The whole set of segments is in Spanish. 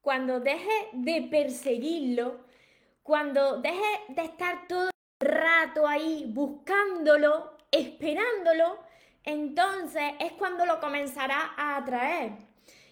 cuando dejes de perseguirlo, cuando dejes de estar todo el rato ahí buscándolo, esperándolo, entonces es cuando lo comenzará a atraer.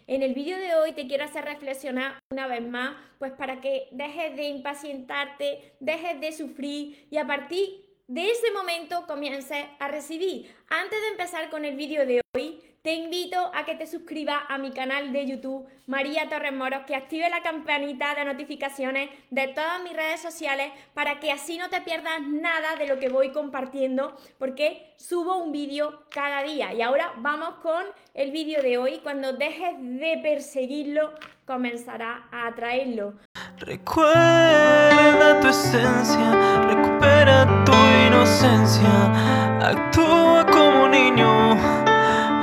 En el vídeo de hoy te quiero hacer reflexionar una vez más, pues para que dejes de impacientarte, dejes de sufrir y a partir de ese momento comiences a recibir. Antes de empezar con el vídeo de hoy, te invito a que te suscribas a mi canal de YouTube, María Torres Moros, que active la campanita de notificaciones de todas mis redes sociales para que así no te pierdas nada de lo que voy compartiendo, porque subo un vídeo cada día. Y ahora vamos con el vídeo de hoy. Cuando dejes de perseguirlo, comenzará a atraerlo. Recuerda tu esencia, recupera tu inocencia, actúa como niño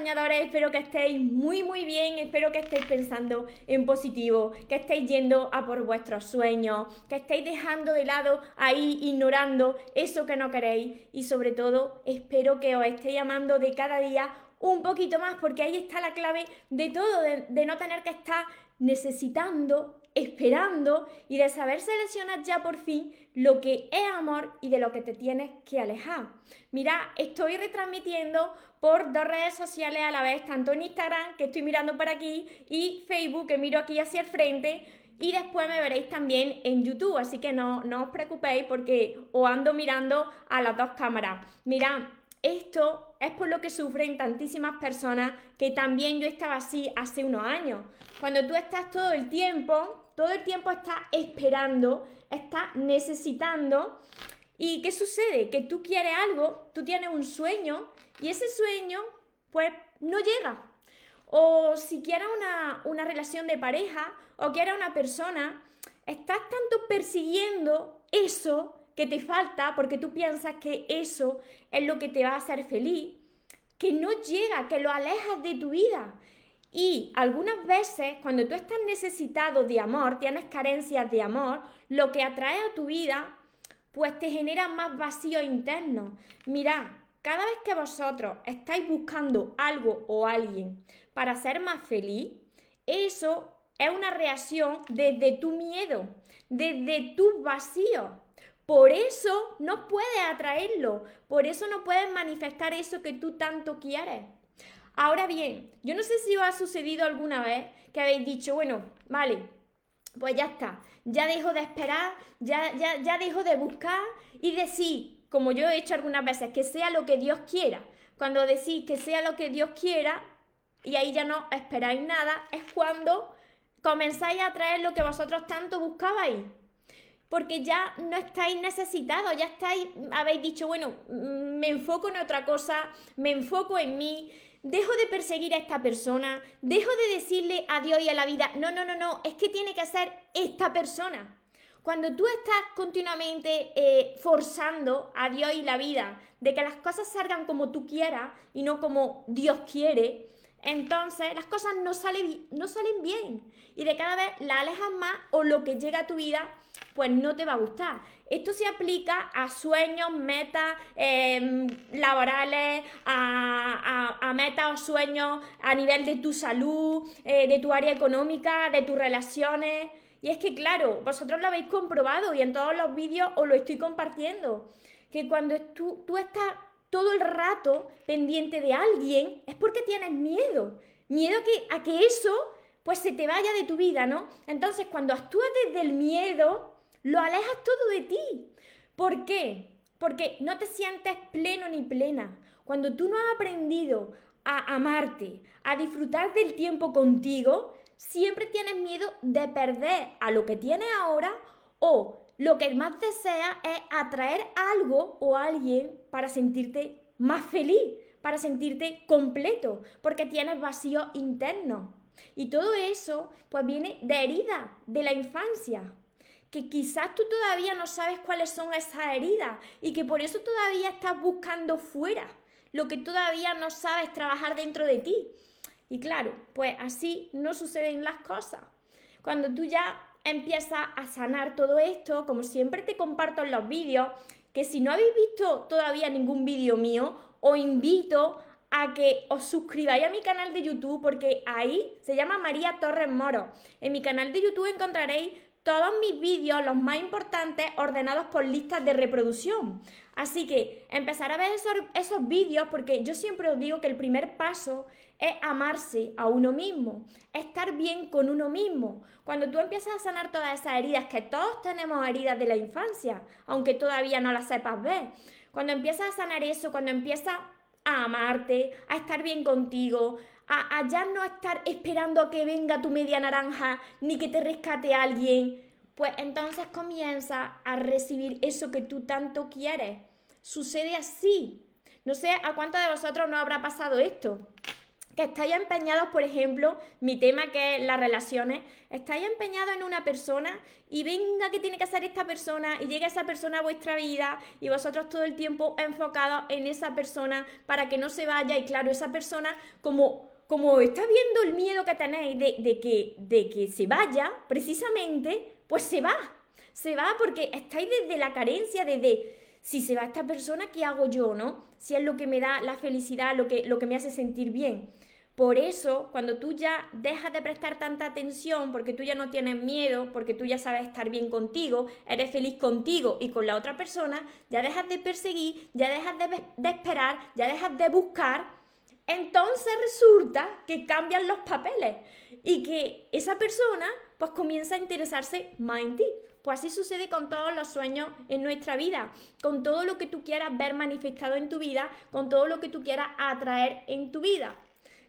Soñadores, espero que estéis muy muy bien, espero que estéis pensando en positivo, que estéis yendo a por vuestros sueños, que estéis dejando de lado ahí, ignorando eso que no queréis y sobre todo espero que os estéis amando de cada día un poquito más porque ahí está la clave de todo, de, de no tener que estar necesitando esperando y de saber seleccionar ya por fin lo que es amor y de lo que te tienes que alejar. Mira, estoy retransmitiendo por dos redes sociales a la vez, tanto en Instagram, que estoy mirando por aquí, y Facebook, que miro aquí hacia el frente, y después me veréis también en YouTube, así que no, no os preocupéis porque os ando mirando a las dos cámaras. Mira, esto es por lo que sufren tantísimas personas que también yo estaba así hace unos años. Cuando tú estás todo el tiempo, todo el tiempo estás esperando, estás necesitando. ¿Y qué sucede? Que tú quieres algo, tú tienes un sueño y ese sueño pues no llega. O si quieres una, una relación de pareja o quieres una persona, estás tanto persiguiendo eso que te falta porque tú piensas que eso es lo que te va a hacer feliz, que no llega, que lo alejas de tu vida. Y algunas veces, cuando tú estás necesitado de amor, tienes carencias de amor, lo que atrae a tu vida, pues te genera más vacío interno. Mirad, cada vez que vosotros estáis buscando algo o alguien para ser más feliz, eso es una reacción desde tu miedo, desde tu vacío. Por eso no puedes atraerlo, por eso no puedes manifestar eso que tú tanto quieres. Ahora bien, yo no sé si os ha sucedido alguna vez que habéis dicho, bueno, vale, pues ya está, ya dejo de esperar, ya, ya, ya dejo de buscar y decir, como yo he hecho algunas veces, que sea lo que Dios quiera. Cuando decís que sea lo que Dios quiera y ahí ya no esperáis nada, es cuando comenzáis a traer lo que vosotros tanto buscabais porque ya no estáis necesitados, ya estáis, habéis dicho, bueno, mm, me enfoco en otra cosa, me enfoco en mí, dejo de perseguir a esta persona, dejo de decirle a Dios y a la vida, no, no, no, no, es que tiene que ser esta persona. Cuando tú estás continuamente eh, forzando a Dios y la vida de que las cosas salgan como tú quieras y no como Dios quiere, entonces las cosas no salen, no salen bien y de cada vez la alejas más o lo que llega a tu vida pues no te va a gustar. Esto se aplica a sueños, metas em, laborales, a, metas o sueños a nivel de tu salud, eh, de tu área económica, de tus relaciones. Y es que, claro, vosotros lo habéis comprobado y en todos los vídeos os lo estoy compartiendo, que cuando tú, tú estás todo el rato pendiente de alguien es porque tienes miedo. Miedo que, a que eso pues se te vaya de tu vida, ¿no? Entonces, cuando actúas desde el miedo, lo alejas todo de ti. ¿Por qué? Porque no te sientes pleno ni plena. Cuando tú no has aprendido a amarte, a disfrutar del tiempo contigo, siempre tienes miedo de perder a lo que tienes ahora o lo que más deseas es atraer algo o alguien para sentirte más feliz, para sentirte completo, porque tienes vacío interno. Y todo eso pues viene de heridas de la infancia que quizás tú todavía no sabes cuáles son esas heridas y que por eso todavía estás buscando fuera lo que todavía no sabes trabajar dentro de ti. Y claro, pues así no suceden las cosas. Cuando tú ya empiezas a sanar todo esto, como siempre te comparto en los vídeos, que si no habéis visto todavía ningún vídeo mío, os invito a que os suscribáis a mi canal de YouTube porque ahí se llama María Torres Moro. En mi canal de YouTube encontraréis todos mis vídeos, los más importantes, ordenados por listas de reproducción. Así que empezar a ver esos, esos vídeos porque yo siempre os digo que el primer paso es amarse a uno mismo, estar bien con uno mismo. Cuando tú empiezas a sanar todas esas heridas, que todos tenemos heridas de la infancia, aunque todavía no las sepas ver, cuando empiezas a sanar eso, cuando empiezas a amarte, a estar bien contigo, a, ya no estar esperando a que venga tu media naranja ni que te rescate alguien, pues entonces comienza a recibir eso que tú tanto quieres. Sucede así. No sé a cuántos de vosotros no habrá pasado esto. Que estáis empeñados, por ejemplo, mi tema que es las relaciones, estáis empeñados en una persona y venga que tiene que ser esta persona y llega esa persona a vuestra vida y vosotros todo el tiempo enfocados en esa persona para que no se vaya y claro, esa persona como como está viendo el miedo que tenéis de, que, de que se vaya, precisamente, pues se va. Se va porque estáis desde la carencia, desde si se va esta persona, ¿qué hago yo, no? Si es lo que me da la felicidad, lo que, lo que me hace sentir bien. Por eso, cuando tú ya dejas de prestar tanta atención, porque tú ya no tienes miedo, porque tú ya sabes estar bien contigo, eres feliz contigo y con la otra persona, ya dejas de perseguir, ya dejas de, esperar, ya dejas de buscar entonces resulta que cambian los papeles y que esa persona pues comienza a interesarse más en ti. Pues así sucede con todos los sueños en nuestra vida, con todo lo que tú quieras ver manifestado en tu vida, con todo lo que tú quieras atraer en tu vida.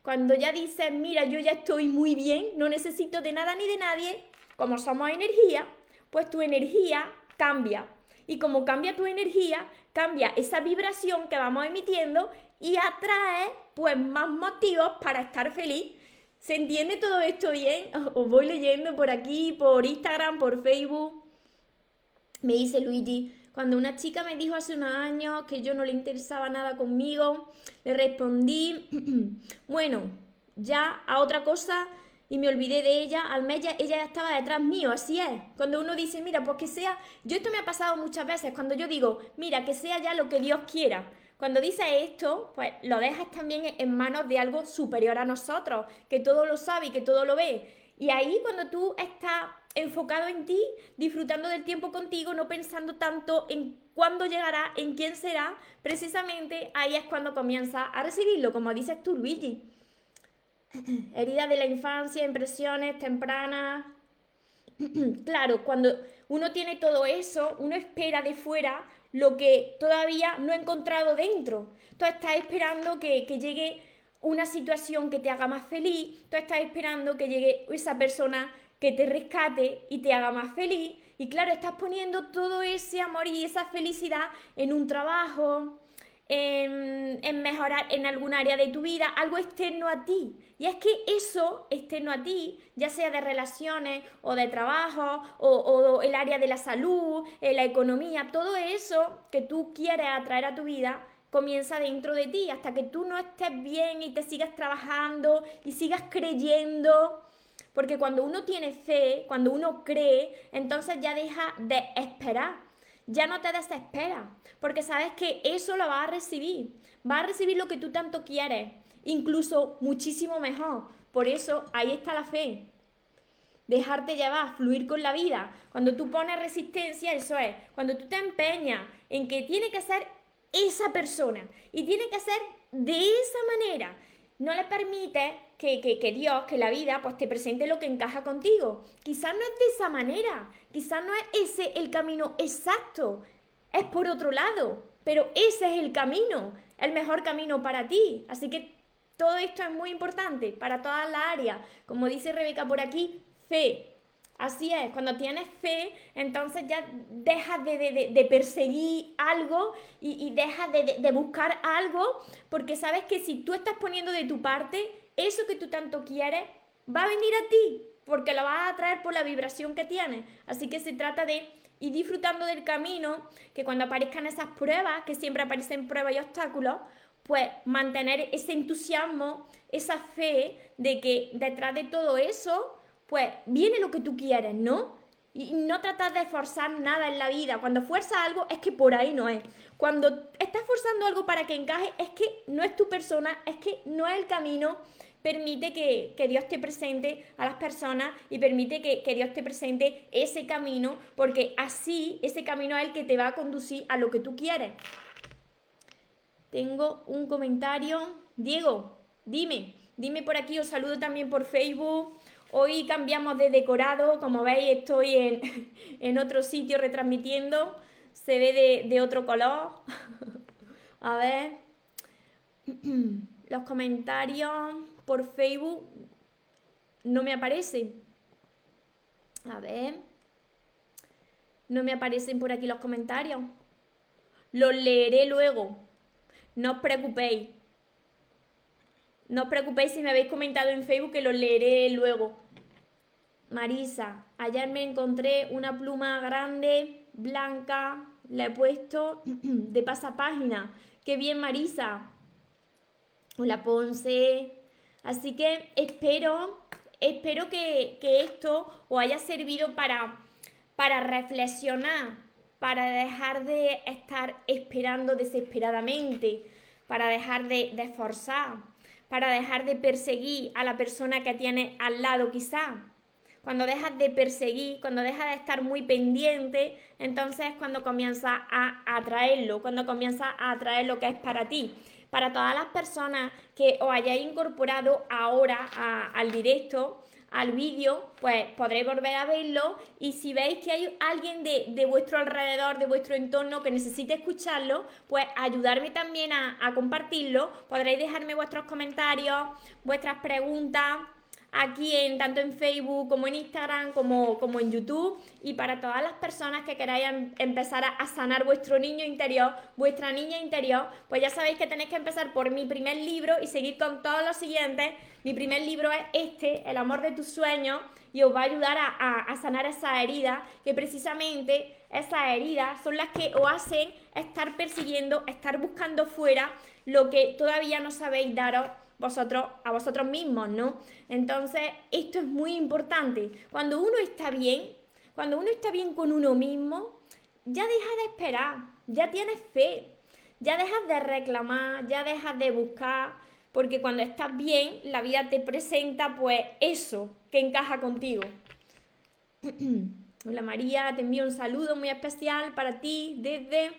Cuando ya dices, mira, yo ya estoy muy bien, no necesito de nada ni de nadie, como somos energía, pues tu energía cambia. Y como cambia tu energía, cambia esa vibración que vamos emitiendo y atrae pues más motivos para estar feliz. ¿Se entiende todo esto bien? Os voy leyendo por aquí, por Instagram, por Facebook. Me dice Luigi, cuando una chica me dijo hace unos años que yo no le interesaba nada conmigo, le respondí, bueno, ya a otra cosa y me olvidé de ella, al mes ella ya estaba detrás mío, así es. Cuando uno dice, mira, pues que sea, yo esto me ha pasado muchas veces, cuando yo digo, mira, que sea ya lo que Dios quiera. Cuando dices esto, pues lo dejas también en manos de algo superior a nosotros, que todo lo sabe y que todo lo ve. Y ahí cuando tú estás enfocado en ti, disfrutando del tiempo contigo, no pensando tanto en cuándo llegará, en quién será, precisamente ahí es cuando comienza a recibirlo, como dices tú, Luigi. Heridas de la infancia, impresiones tempranas. claro, cuando uno tiene todo eso, uno espera de fuera lo que todavía no he encontrado dentro. Tú estás esperando que, llegue una situación que te haga más feliz, tú estás esperando que llegue esa persona que te rescate y te haga más feliz. Y claro, estás poniendo todo ese amor y esa felicidad en un trabajo, en, mejorar en algún área de tu vida, algo externo a ti. Y es que eso externo a ti, ya sea de relaciones o de trabajo o, el área de la salud, eh, la economía, todo eso que tú quieres atraer a tu vida, comienza dentro de ti, hasta que tú no estés bien y te sigas trabajando y sigas creyendo. Porque cuando uno tiene fe, cuando uno cree, entonces ya deja de esperar ya no te desesperas, porque sabes que eso lo vas a recibir. Vas a recibir lo que tú tanto quieres, incluso muchísimo mejor. Por eso ahí está la fe. Dejarte llevar, fluir con la vida. Cuando tú pones resistencia, eso es. Cuando tú te empeñas en que tiene que ser esa persona y tiene que ser de esa manera, no le permite que, Dios, que la vida, pues te presente lo que encaja contigo. Quizás no es de esa manera, quizás no es ese el camino exacto, es por otro lado, pero ese es el camino, el mejor camino para ti. Así que todo esto es muy importante para todas las áreas. Como dice Rebeca por aquí, fe. Así es, cuando tienes fe, entonces ya dejas de, perseguir algo y, dejas de buscar algo, porque sabes que si tú estás poniendo de tu parte, eso que tú tanto quieres va a venir a ti, porque lo vas a atraer por la vibración que tienes. Así que se trata de ir disfrutando del camino, que cuando aparezcan esas pruebas, que siempre aparecen pruebas y obstáculos, pues mantener ese entusiasmo, esa fe de que detrás de todo eso, pues viene lo que tú quieres, ¿no? Y no tratar de forzar nada en la vida. Cuando fuerzas algo es que por ahí no es. Cuando estás forzando algo para que encaje es que no es tu persona, es que no es el camino. Permite que, Dios te presente a las personas y permite que, que, Dios te presente ese camino, porque así ese camino es el que te va a conducir a lo que tú quieres. Tengo un comentario. Diego, dime, dime por aquí, os saludo también por Facebook. Hoy cambiamos de decorado, como veis estoy en, otro sitio retransmitiendo, se ve de, otro color. A ver, los comentarios por Facebook no me aparecen. A ver, no me aparecen por aquí los comentarios. Los leeré luego. No os preocupéis. No os preocupéis si me habéis comentado en Facebook que los leeré luego. Marisa, ayer me encontré una pluma grande, blanca, la he puesto de pasapágina. Qué bien, Marisa. Hola, Ponce. Así que espero, espero que, esto os haya servido para, para reflexionar, para dejar de estar esperando desesperadamente, para dejar de, de para dejar de perseguir a la persona que tiene al lado quizá cuando dejas de perseguir, cuando dejas de estar muy pendiente, entonces es cuando comienza a atraerlo, cuando comienza a atraer lo que es para ti. Para todas las personas que os hayáis incorporado ahora al directo, al vídeo, pues podréis volver a verlo y si veis que hay alguien de, vuestro alrededor, de vuestro entorno que necesite escucharlo, pues ayudarme también a, a compartirlo. Podréis dejarme vuestros comentarios, vuestras preguntas aquí en tanto en Facebook como en Instagram como, como en YouTube y para todas las personas que queráis em, empezar a, sanar vuestro niño interior, vuestra niña interior, pues ya sabéis que tenéis que empezar por mi primer libro y seguir con todos los siguientes. Mi primer libro es este, El amor de tus sueños, y os va a ayudar a, a sanar esa herida, que precisamente esas heridas son las que os hacen estar persiguiendo, estar buscando fuera lo que todavía no sabéis daros vosotros, a vosotros mismos, ¿no? Entonces, esto es muy importante. Cuando uno está bien, cuando uno está bien con uno mismo, ya deja de esperar, ya tienes fe, ya dejas de reclamar, ya dejas de buscar, porque cuando estás bien, la vida te presenta pues eso que encaja contigo. Hola María, te envío un saludo muy especial para ti desde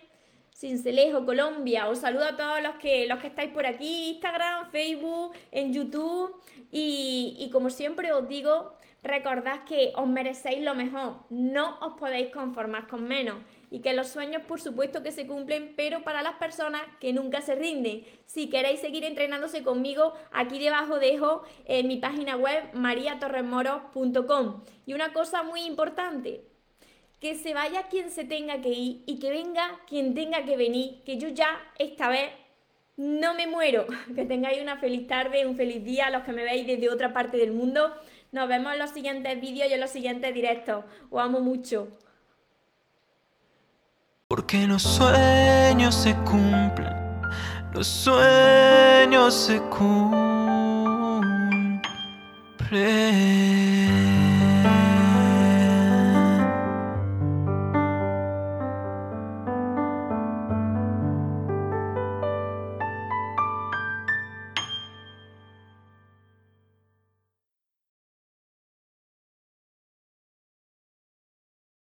Cincelejo, Colombia. Os saludo a todos los que, los que estáis por aquí, Instagram, Facebook, en YouTube. Y, y como siempre os digo, recordad que os merecéis lo mejor, no os podéis conformar con menos. Y que los sueños, por supuesto, que se cumplen, pero para las personas que nunca se rinden. Si queréis seguir entrenándose conmigo, aquí debajo dejo eh, mi página web mariatorremoros.com. Y una cosa muy importante, que se vaya quien se tenga que ir y que venga quien tenga que venir, que yo ya esta vez no me muero. Que tengáis una feliz tarde, un feliz día a los que me veis desde otra parte del mundo. Nos vemos en los siguientes vídeos y en los siguientes directos. Os amo mucho. Porque los sueños se cumplen, los sueños se cumplen.